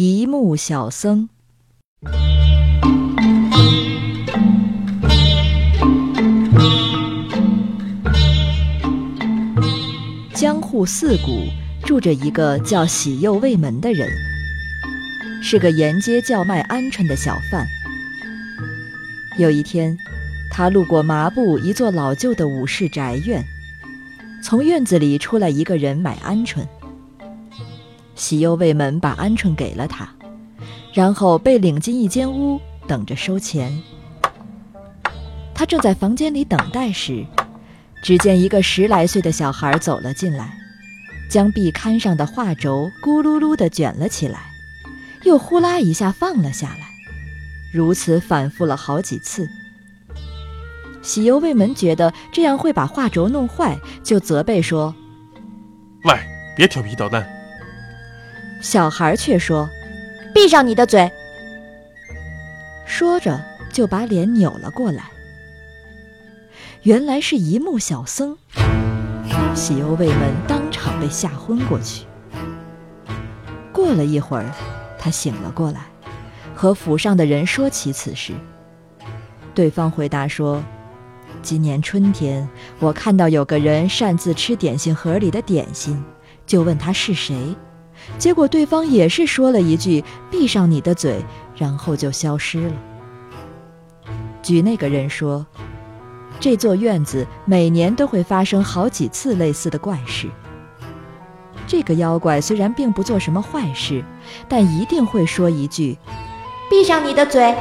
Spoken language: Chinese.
一木小僧。江户四谷住着一个叫喜右卫门的人，是个沿街叫卖鹌鹑的小贩。有一天，他路过麻布一座老旧的武士宅院，从院子里出来一个人买鹌鹑。喜右卫门把鹌鹑给了他，然后被领进一间屋，等着收钱。他正在房间里等待时，只见一个十来岁的小孩走了进来，将壁龛上的画轴咕噜噜地卷了起来，又呼啦一下放了下来，如此反复了好几次。喜右卫门觉得这样会把画轴弄坏，就责备说：“喂，别调皮捣蛋。”小孩却说：“闭上你的嘴！”说着就把脸扭了过来。原来是一木小僧。喜忧未闻当场被吓昏过去。过了一会儿，他醒了过来，和府上的人说起此事。对方回答说：“今年春天，我看到有个人擅自吃点心盒里的点心，就问他是谁。”结果对方也是说了一句“闭上你的嘴”，然后就消失了。据那个人说，这座院子每年都会发生好几次类似的怪事。这个妖怪虽然并不做什么坏事，但一定会说一句：“闭上你的嘴。”